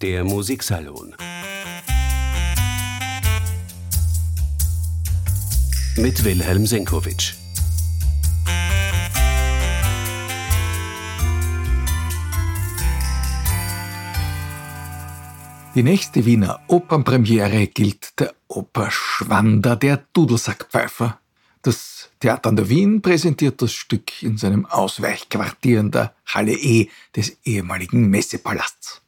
Der Musiksalon mit Wilhelm Senkowitsch. Die nächste Wiener Opernpremiere gilt der Oper Schwander der Dudelsackpfeifer. Das Theater an der Wien präsentiert das Stück in seinem Ausweichquartier in der Halle E des ehemaligen Messepalasts.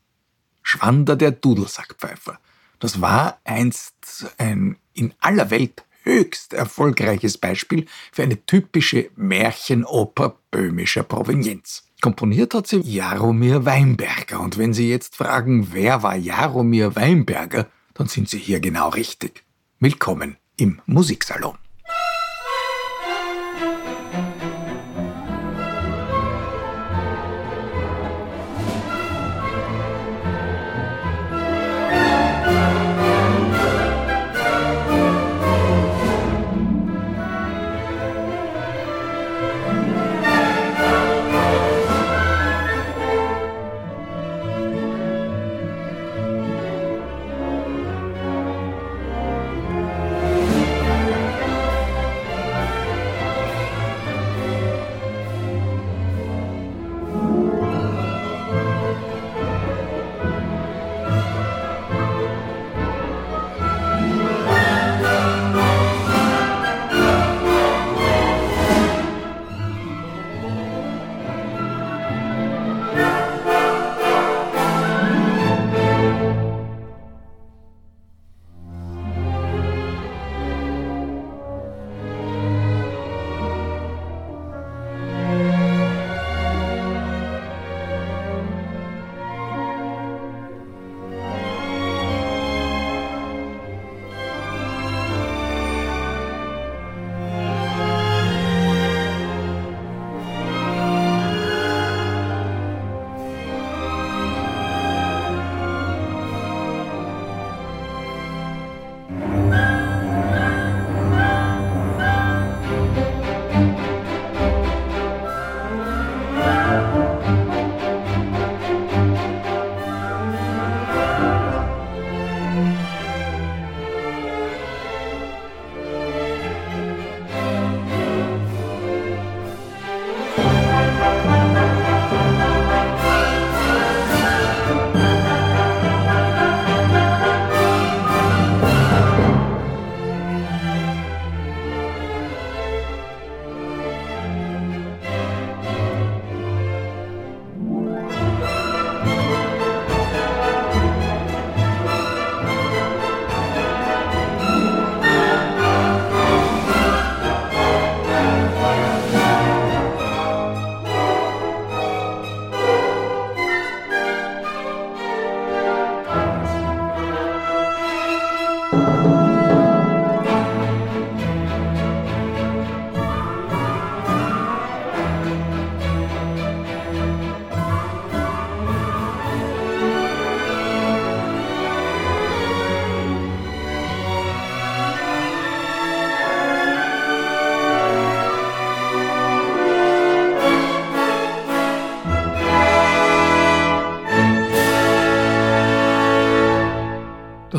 Schwander der Dudelsackpfeifer. Das war einst ein in aller Welt höchst erfolgreiches Beispiel für eine typische Märchenoper böhmischer Provenienz. Komponiert hat sie Jaromir Weinberger. Und wenn Sie jetzt fragen, wer war Jaromir Weinberger, dann sind Sie hier genau richtig. Willkommen im Musiksalon.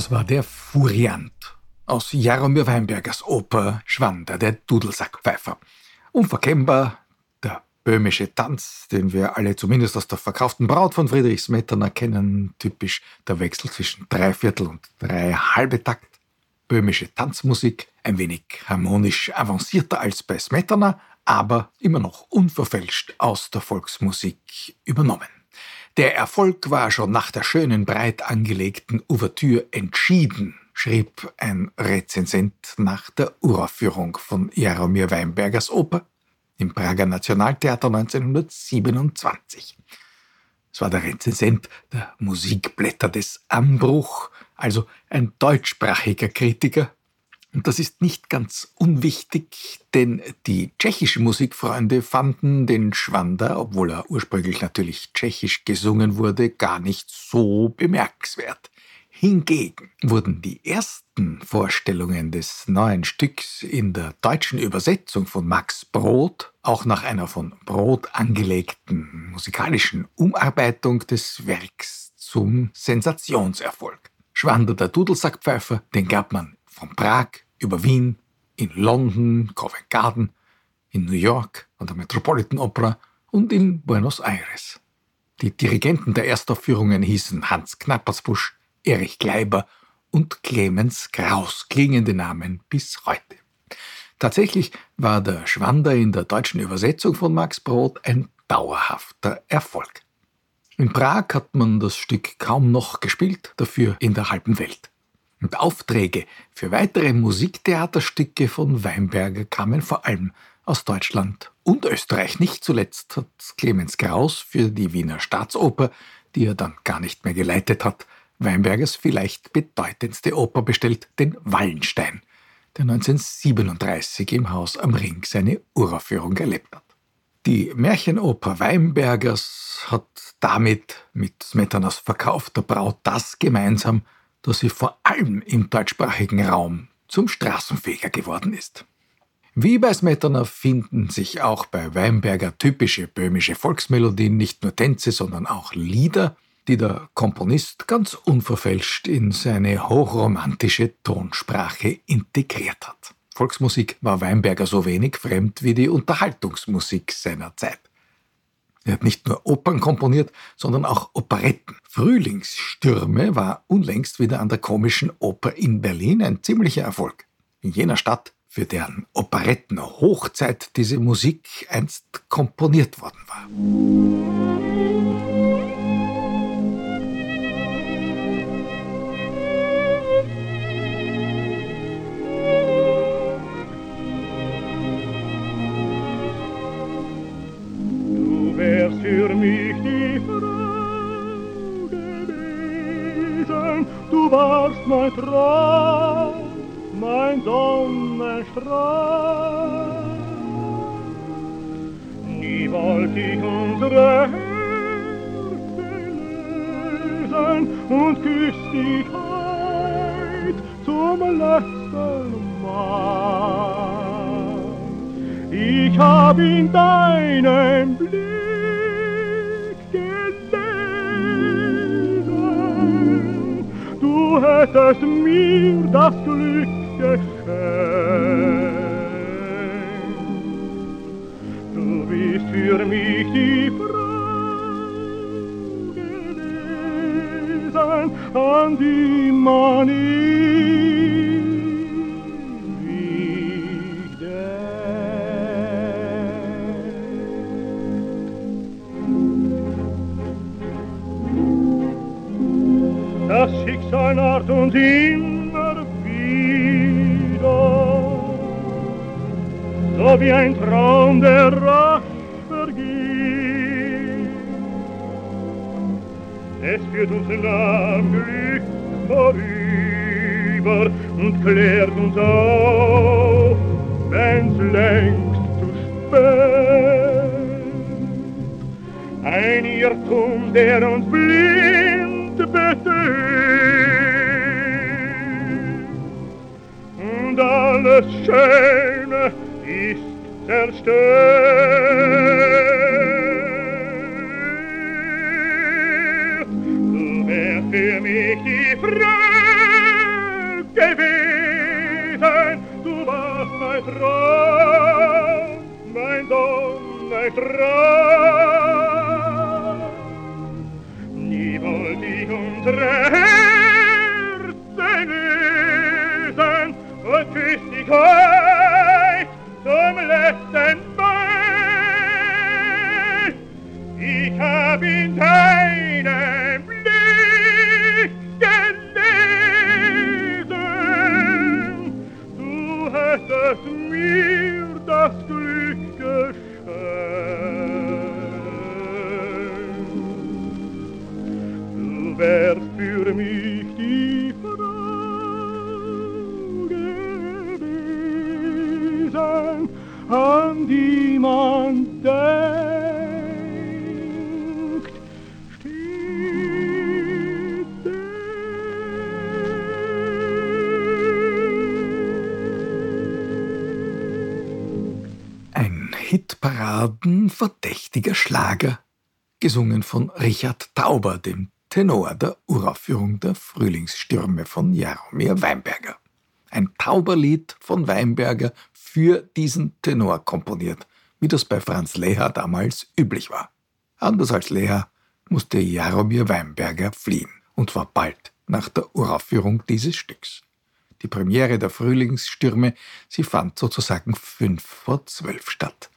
War der Furiant aus Jaromir Weinbergers Oper Schwander, der Dudelsackpfeifer. Unverkennbar der böhmische Tanz, den wir alle zumindest aus der verkauften Braut von Friedrich Smetana kennen, typisch der Wechsel zwischen Dreiviertel und drei halbe Takt. Böhmische Tanzmusik, ein wenig harmonisch avancierter als bei Smetana, aber immer noch unverfälscht aus der Volksmusik übernommen. Der Erfolg war schon nach der schönen, breit angelegten Ouvertüre entschieden, schrieb ein Rezensent nach der Uraufführung von Jaromir Weinbergers Oper im Prager Nationaltheater 1927. Es war der Rezensent der Musikblätter des Anbruch, also ein deutschsprachiger Kritiker, und das ist nicht ganz unwichtig, denn die tschechischen Musikfreunde fanden den Schwander, obwohl er ursprünglich natürlich tschechisch gesungen wurde, gar nicht so bemerkenswert. Hingegen wurden die ersten Vorstellungen des neuen Stücks in der deutschen Übersetzung von Max Brod, auch nach einer von Brod angelegten musikalischen Umarbeitung des Werks zum Sensationserfolg. Schwander der Dudelsackpfeifer, den gab man von Prag über Wien, in London, Covent Garden, in New York an der Metropolitan Opera und in Buenos Aires. Die Dirigenten der Erstaufführungen hießen Hans Knappersbusch, Erich Kleiber und Clemens Kraus, klingende Namen bis heute. Tatsächlich war der Schwander in der deutschen Übersetzung von Max Brod ein dauerhafter Erfolg. In Prag hat man das Stück kaum noch gespielt, dafür in der halben Welt. Und Aufträge für weitere Musiktheaterstücke von Weinberger kamen vor allem aus Deutschland und Österreich. Nicht zuletzt hat Clemens Kraus für die Wiener Staatsoper, die er dann gar nicht mehr geleitet hat, Weinbergers vielleicht bedeutendste Oper bestellt, den Wallenstein, der 1937 im Haus am Ring seine Uraufführung erlebt hat. Die Märchenoper Weinbergers hat damit mit Smetanas Verkauf der Braut das gemeinsam, dass sie vor allem im deutschsprachigen Raum zum Straßenfeger geworden ist. Wie bei Smetana finden sich auch bei Weinberger typische böhmische Volksmelodien, nicht nur Tänze, sondern auch Lieder, die der Komponist ganz unverfälscht in seine hochromantische Tonsprache integriert hat. Volksmusik war Weinberger so wenig fremd wie die Unterhaltungsmusik seiner Zeit. Er hat nicht nur Opern komponiert, sondern auch Operetten. Frühlingsstürme war unlängst wieder an der komischen Oper in Berlin ein ziemlicher Erfolg. In jener Stadt, für deren Operetten Hochzeit diese Musik einst komponiert worden war. Du warst mein Traum, mein Sonnenstrahl. Nie wollte ich unsere Herzen lösen und küsst dich heut zum letzten Mal. Ich hab in deinem Blick hättest mir das Glück geschenkt. Du bist für mich die Frau gewesen, an die man Schicksal naht uns immer wieder, so wie ein Traum, der rasch vergeht. Es führt uns am Glück vorüber und klärt uns auf, wenn's längst zu spät. Ein Irrtum, der uns blind betrügt, und alles Schöne ist zerstört. Gesungen von Richard Tauber, dem Tenor der Uraufführung der Frühlingsstürme von Jaromir Weinberger. Ein Tauberlied von Weinberger für diesen Tenor komponiert, wie das bei Franz Leher damals üblich war. Anders als Leher musste Jaromir Weinberger fliehen, und zwar bald nach der Uraufführung dieses Stücks. Die Premiere der Frühlingsstürme, sie fand sozusagen fünf vor zwölf statt.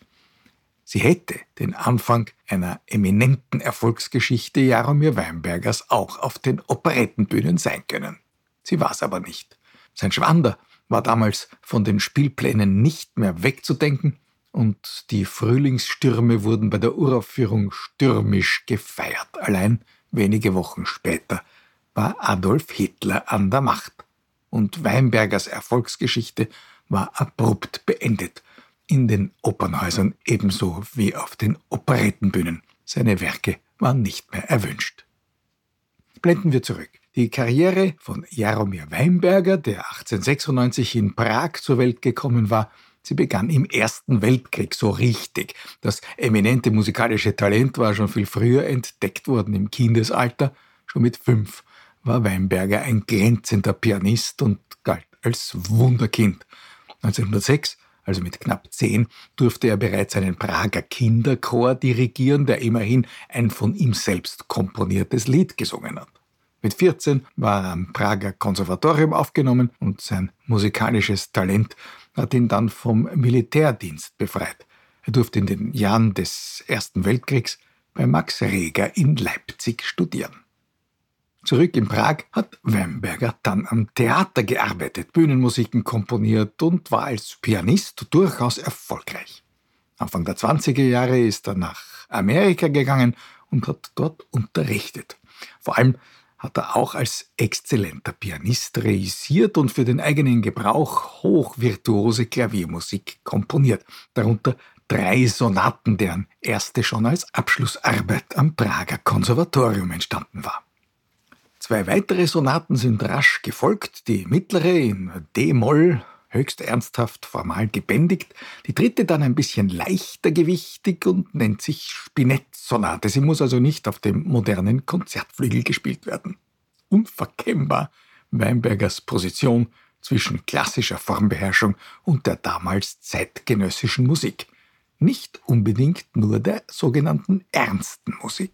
Sie hätte den Anfang einer eminenten Erfolgsgeschichte Jaromir Weinbergers auch auf den Operettenbühnen sein können. Sie war es aber nicht. Sein Schwander war damals von den Spielplänen nicht mehr wegzudenken und die Frühlingsstürme wurden bei der Uraufführung stürmisch gefeiert. Allein wenige Wochen später war Adolf Hitler an der Macht und Weinbergers Erfolgsgeschichte war abrupt beendet in den Opernhäusern ebenso wie auf den Operettenbühnen. Seine Werke waren nicht mehr erwünscht. Blenden wir zurück. Die Karriere von Jaromir Weinberger, der 1896 in Prag zur Welt gekommen war, sie begann im Ersten Weltkrieg so richtig. Das eminente musikalische Talent war schon viel früher entdeckt worden im Kindesalter. Schon mit fünf war Weinberger ein glänzender Pianist und galt als Wunderkind. 1906 also mit knapp zehn, durfte er bereits einen Prager Kinderchor dirigieren, der immerhin ein von ihm selbst komponiertes Lied gesungen hat. Mit 14 war er am Prager Konservatorium aufgenommen und sein musikalisches Talent hat ihn dann vom Militärdienst befreit. Er durfte in den Jahren des Ersten Weltkriegs bei Max Reger in Leipzig studieren. Zurück in Prag hat Weinberger dann am Theater gearbeitet, Bühnenmusiken komponiert und war als Pianist durchaus erfolgreich. Anfang der 20er Jahre ist er nach Amerika gegangen und hat dort unterrichtet. Vor allem hat er auch als exzellenter Pianist reüssiert und für den eigenen Gebrauch hochvirtuose Klaviermusik komponiert, darunter drei Sonaten, deren erste schon als Abschlussarbeit am Prager Konservatorium entstanden war. Zwei weitere Sonaten sind rasch gefolgt, die mittlere in D-Moll, höchst ernsthaft formal gebändigt, die dritte dann ein bisschen leichter gewichtig und nennt sich Spinett-Sonate. Sie muss also nicht auf dem modernen Konzertflügel gespielt werden. Unverkennbar Weinbergers Position zwischen klassischer Formbeherrschung und der damals zeitgenössischen Musik. Nicht unbedingt nur der sogenannten ernsten Musik.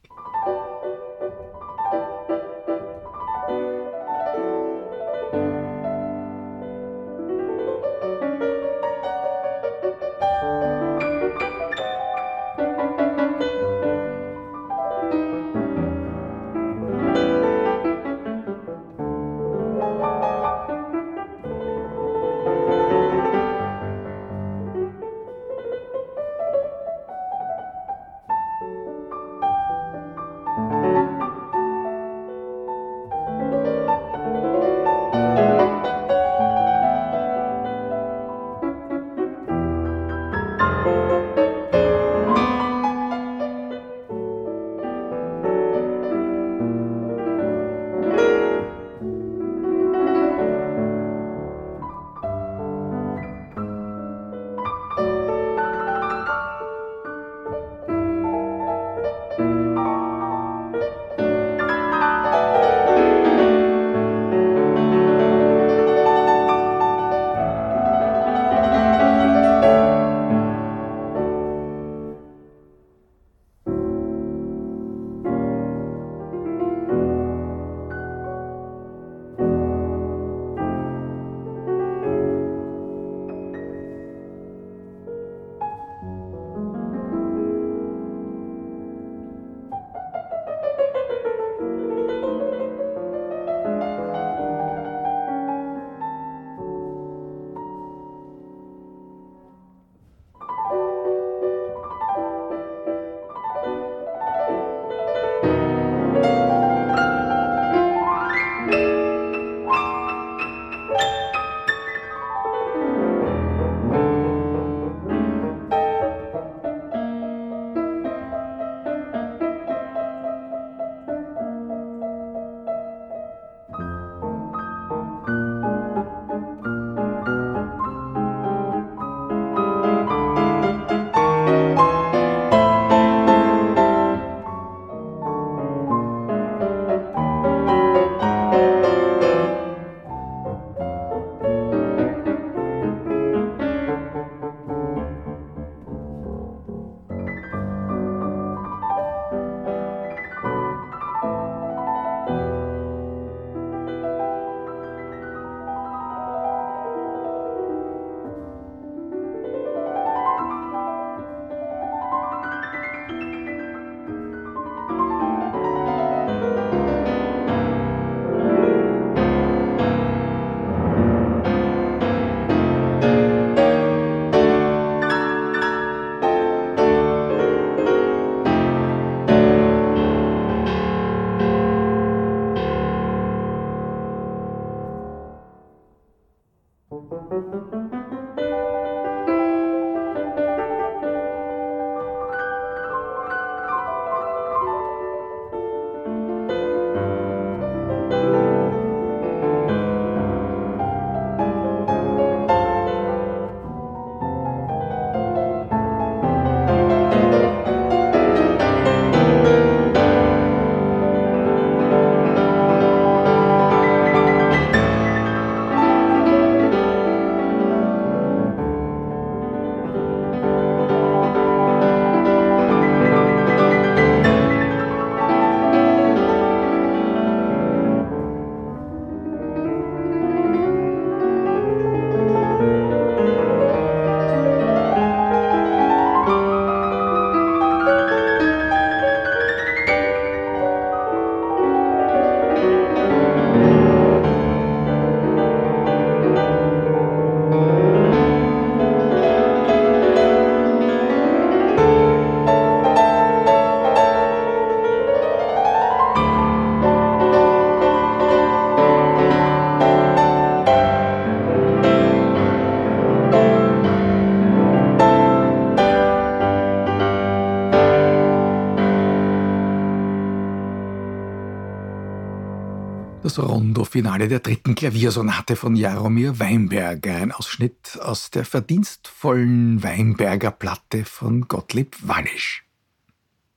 Das Rondo-Finale der dritten Klaviersonate von Jaromir Weinberger, ein Ausschnitt aus der verdienstvollen Weinberger Platte von Gottlieb Wallisch.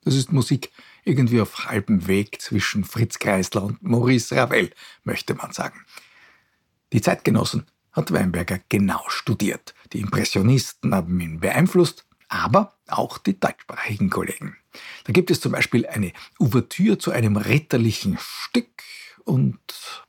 Das ist Musik irgendwie auf halbem Weg zwischen Fritz Kreisler und Maurice Ravel, möchte man sagen. Die Zeitgenossen hat Weinberger genau studiert. Die Impressionisten haben ihn beeinflusst, aber auch die deutschsprachigen Kollegen. Da gibt es zum Beispiel eine Ouvertüre zu einem ritterlichen Stück und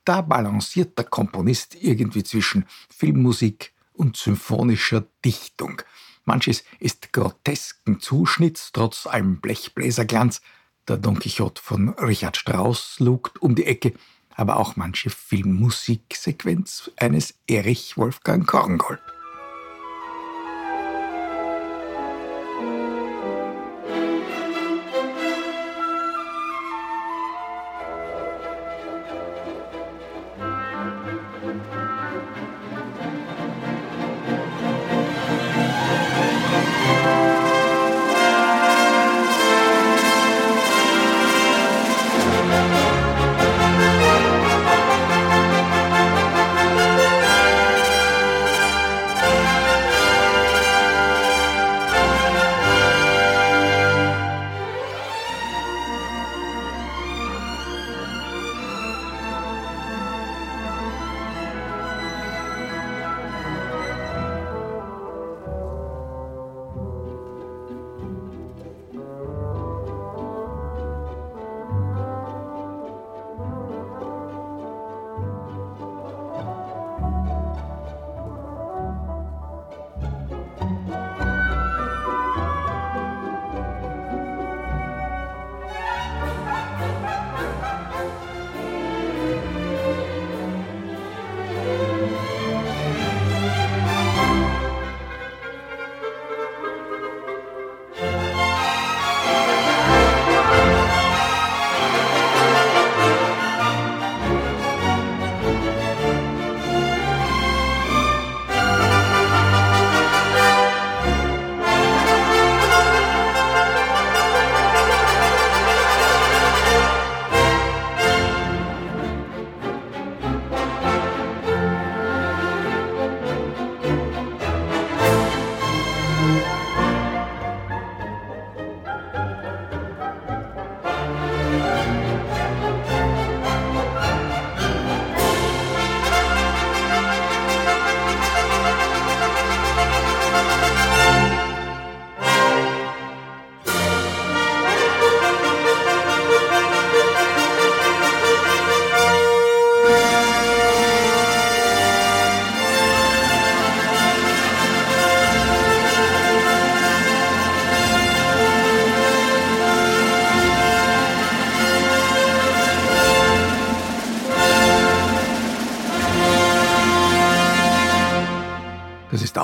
da balanciert der Komponist irgendwie zwischen Filmmusik und symphonischer Dichtung. Manches ist grotesken Zuschnitts, trotz allem Blechbläserglanz. Der Don Quixote von Richard Strauss lugt um die Ecke, aber auch manche Filmmusiksequenz eines Erich Wolfgang Korngold.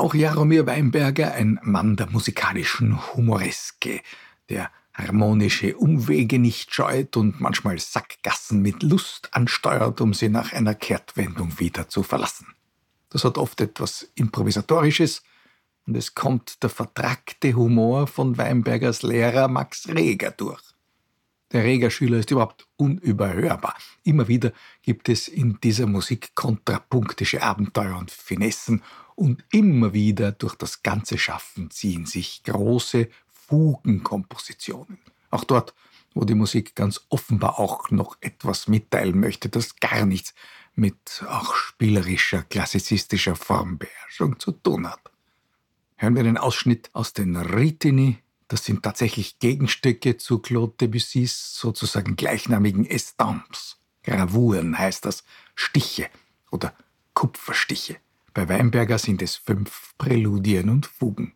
Auch Jaromir Weinberger ein Mann der musikalischen Humoreske, der harmonische Umwege nicht scheut und manchmal Sackgassen mit Lust ansteuert, um sie nach einer Kehrtwendung wieder zu verlassen. Das hat oft etwas Improvisatorisches und es kommt der vertrackte Humor von Weinbergers Lehrer Max Reger durch. Der Reger-Schüler ist überhaupt unüberhörbar. Immer wieder gibt es in dieser Musik kontrapunktische Abenteuer und Finessen und immer wieder durch das ganze Schaffen ziehen sich große Fugenkompositionen. Auch dort, wo die Musik ganz offenbar auch noch etwas mitteilen möchte, das gar nichts mit auch spielerischer, klassizistischer Formbeherrschung zu tun hat. Hören wir den Ausschnitt aus den Ritini. Das sind tatsächlich Gegenstücke zu Claude Debussys sozusagen gleichnamigen Estampes. Gravuren heißt das, Stiche oder Kupferstiche. Bei Weinberger sind es fünf Präludien und Fugen.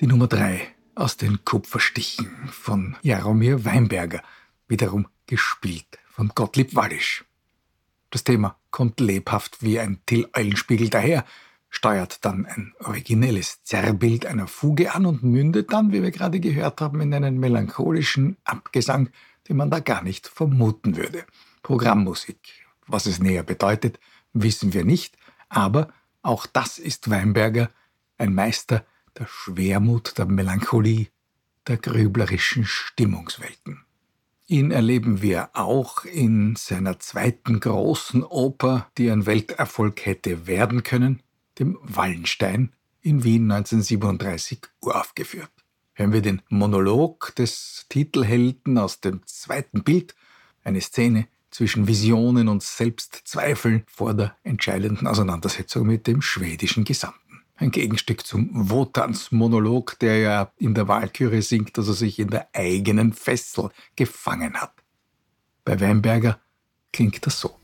Die Nummer drei aus den Kupferstichen von Jaromir Weinberger, wiederum gespielt von Gottlieb Wallisch. Das Thema kommt lebhaft wie ein Till-Eulenspiegel daher, steuert dann ein originelles Zerrbild einer Fuge an und mündet dann, wie wir gerade gehört haben, in einen melancholischen Abgesang, den man da gar nicht vermuten würde. Programmmusik. Was es näher bedeutet, wissen wir nicht, aber auch das ist Weinberger, ein Meister der Schwermut, der Melancholie, der grüblerischen Stimmungswelten. Ihn erleben wir auch in seiner zweiten großen Oper, die ein Welterfolg hätte werden können, dem Wallenstein in Wien 1937 uraufgeführt. Hören wir den Monolog des Titelhelden aus dem zweiten Bild, eine Szene zwischen Visionen und Selbstzweifeln vor der entscheidenden Auseinandersetzung mit dem schwedischen Gesandten. Ein Gegenstück zum Wotanz-Monolog, der ja in der Walküre singt, dass er sich in der eigenen Fessel gefangen hat. Bei Weinberger klingt das so.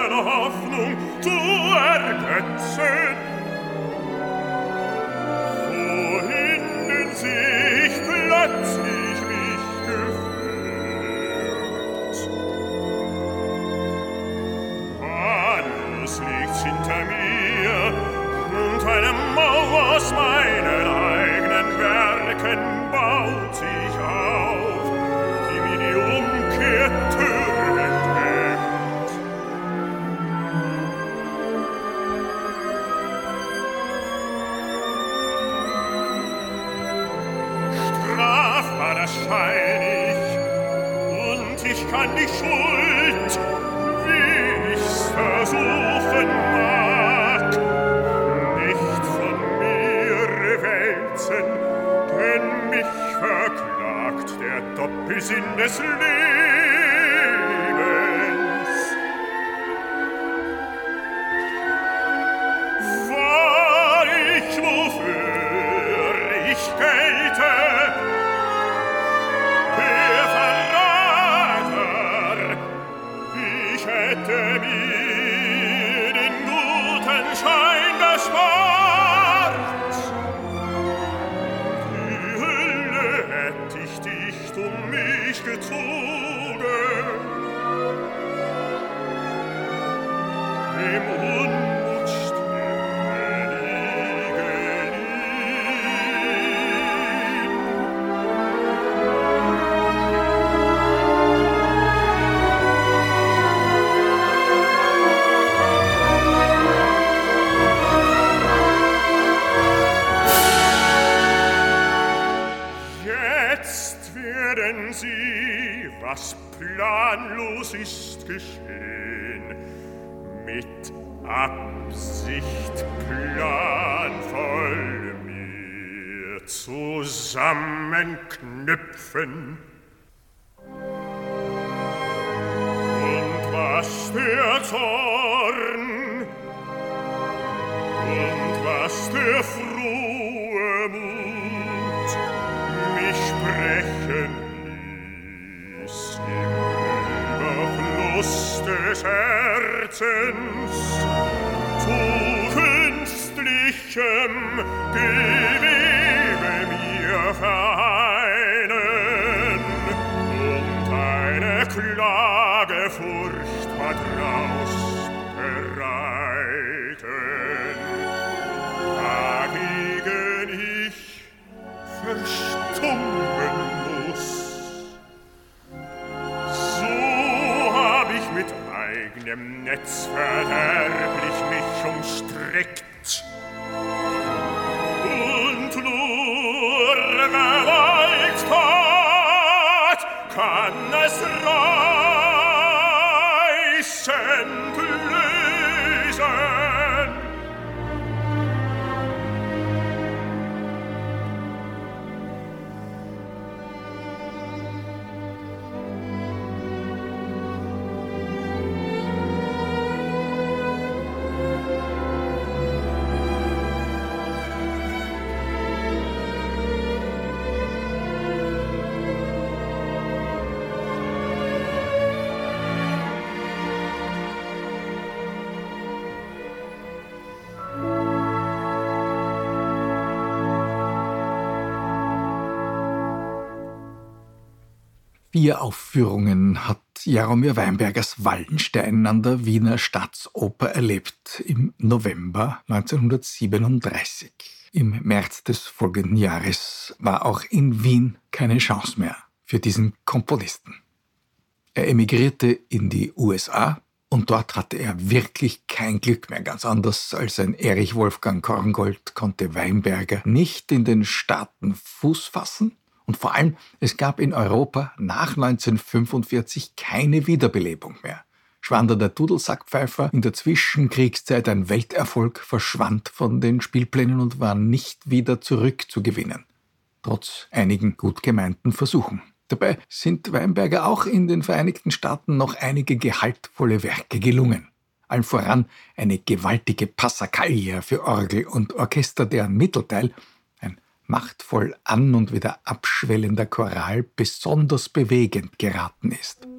meiner Hoffnung zu ergötzen. Wohin sich plötzlich zusammenknüpfen. Und was der Zorn. Und was der frohe Mut. Mich sprechen ließ im Überfluss des Herzens. Zu künstlichem Gewebe netz verderben Vier Aufführungen hat Jaromir Weinbergers Wallenstein an der Wiener Staatsoper erlebt im November 1937. Im März des folgenden Jahres war auch in Wien keine Chance mehr für diesen Komponisten. Er emigrierte in die USA und dort hatte er wirklich kein Glück mehr. Ganz anders als ein Erich Wolfgang Korngold konnte Weinberger nicht in den Staaten Fuß fassen und vor allem, es gab in Europa nach 1945 keine Wiederbelebung mehr. Schwander der Dudelsackpfeifer in der Zwischenkriegszeit ein Welterfolg verschwand von den Spielplänen und war nicht wieder zurückzugewinnen. Trotz einigen gut gemeinten Versuchen. Dabei sind Weinberger auch in den Vereinigten Staaten noch einige gehaltvolle Werke gelungen. Allen voran eine gewaltige Passacaglia für Orgel und Orchester, deren Mittelteil machtvoll an und wieder abschwellender Choral besonders bewegend geraten ist.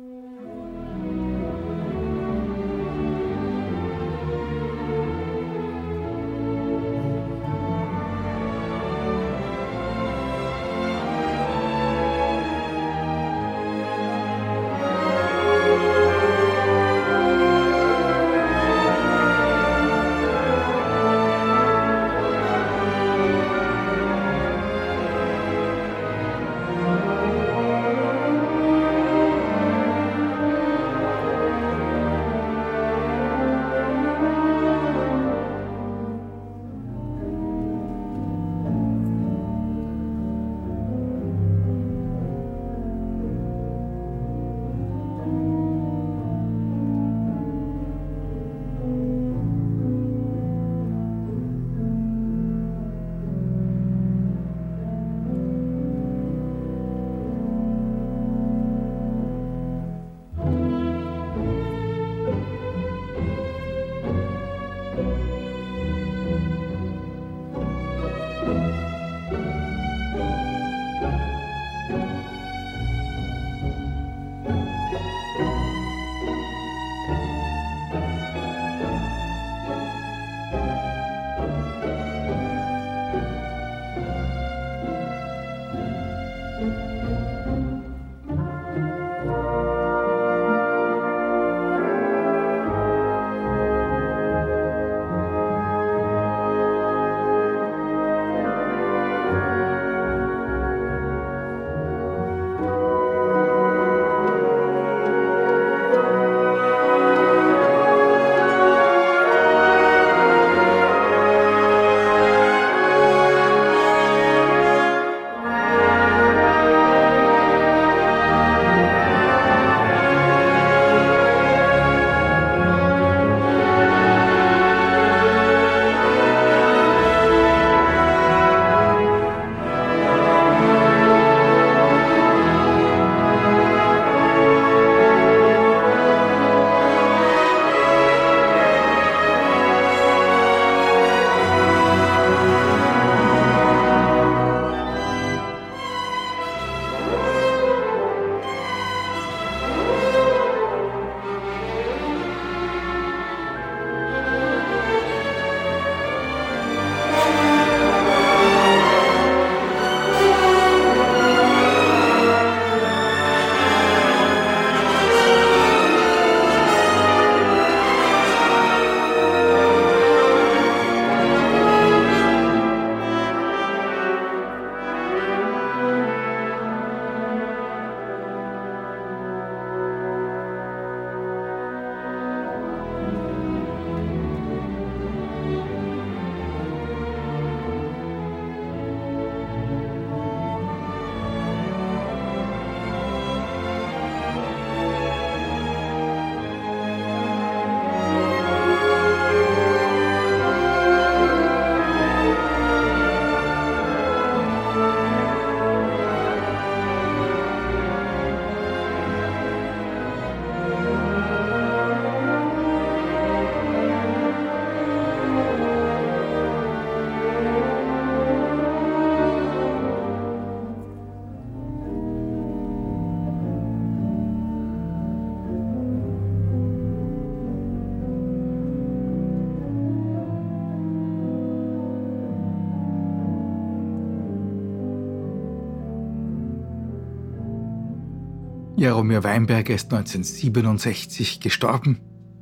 Jaromir Weinberger ist 1967 gestorben,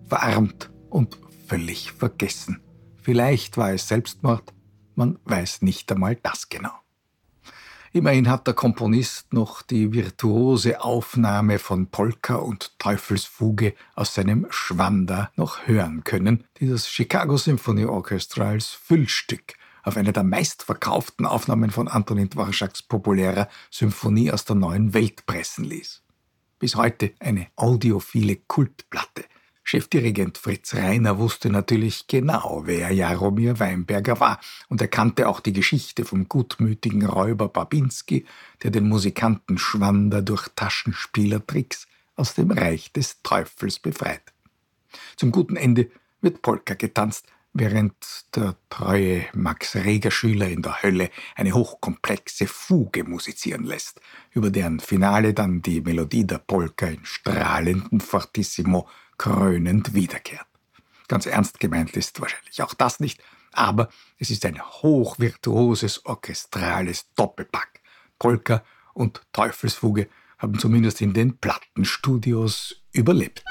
verarmt und völlig vergessen. Vielleicht war es Selbstmord, man weiß nicht einmal das genau. Immerhin hat der Komponist noch die virtuose Aufnahme von Polka und Teufelsfuge aus seinem Schwander noch hören können, die das Chicago Symphony Orchestra als Füllstück auf eine der meistverkauften Aufnahmen von Antonin Dvorak's populärer Symphonie aus der neuen Welt pressen ließ. Bis heute eine audiophile Kultplatte – Chefdirigent Fritz Reiner wusste natürlich genau, wer Jaromir Weinberger war, und er kannte auch die Geschichte vom gutmütigen Räuber Babinski, der den Musikanten Schwander durch Taschenspielertricks aus dem Reich des Teufels befreit. Zum guten Ende wird Polka getanzt, während der treue Max Reger Schüler in der Hölle eine hochkomplexe Fuge musizieren lässt, über deren Finale dann die Melodie der Polka in strahlendem Fortissimo krönend wiederkehrt. Ganz ernst gemeint ist wahrscheinlich auch das nicht, aber es ist ein hochvirtuoses orchestrales Doppelpack. Polka und Teufelsfuge haben zumindest in den Plattenstudios überlebt.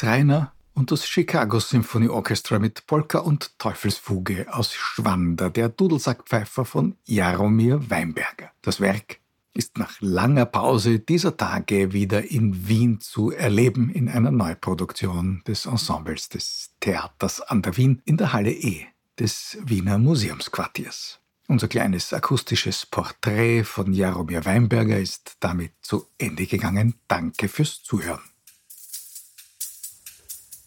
Fritz und das Chicago Symphony Orchestra mit Polka und Teufelsfuge aus Schwander, der Dudelsackpfeifer von Jaromir Weinberger. Das Werk ist nach langer Pause dieser Tage wieder in Wien zu erleben in einer Neuproduktion des Ensembles des Theaters an der Wien in der Halle E des Wiener Museumsquartiers. Unser kleines akustisches Porträt von Jaromir Weinberger ist damit zu Ende gegangen. Danke fürs Zuhören.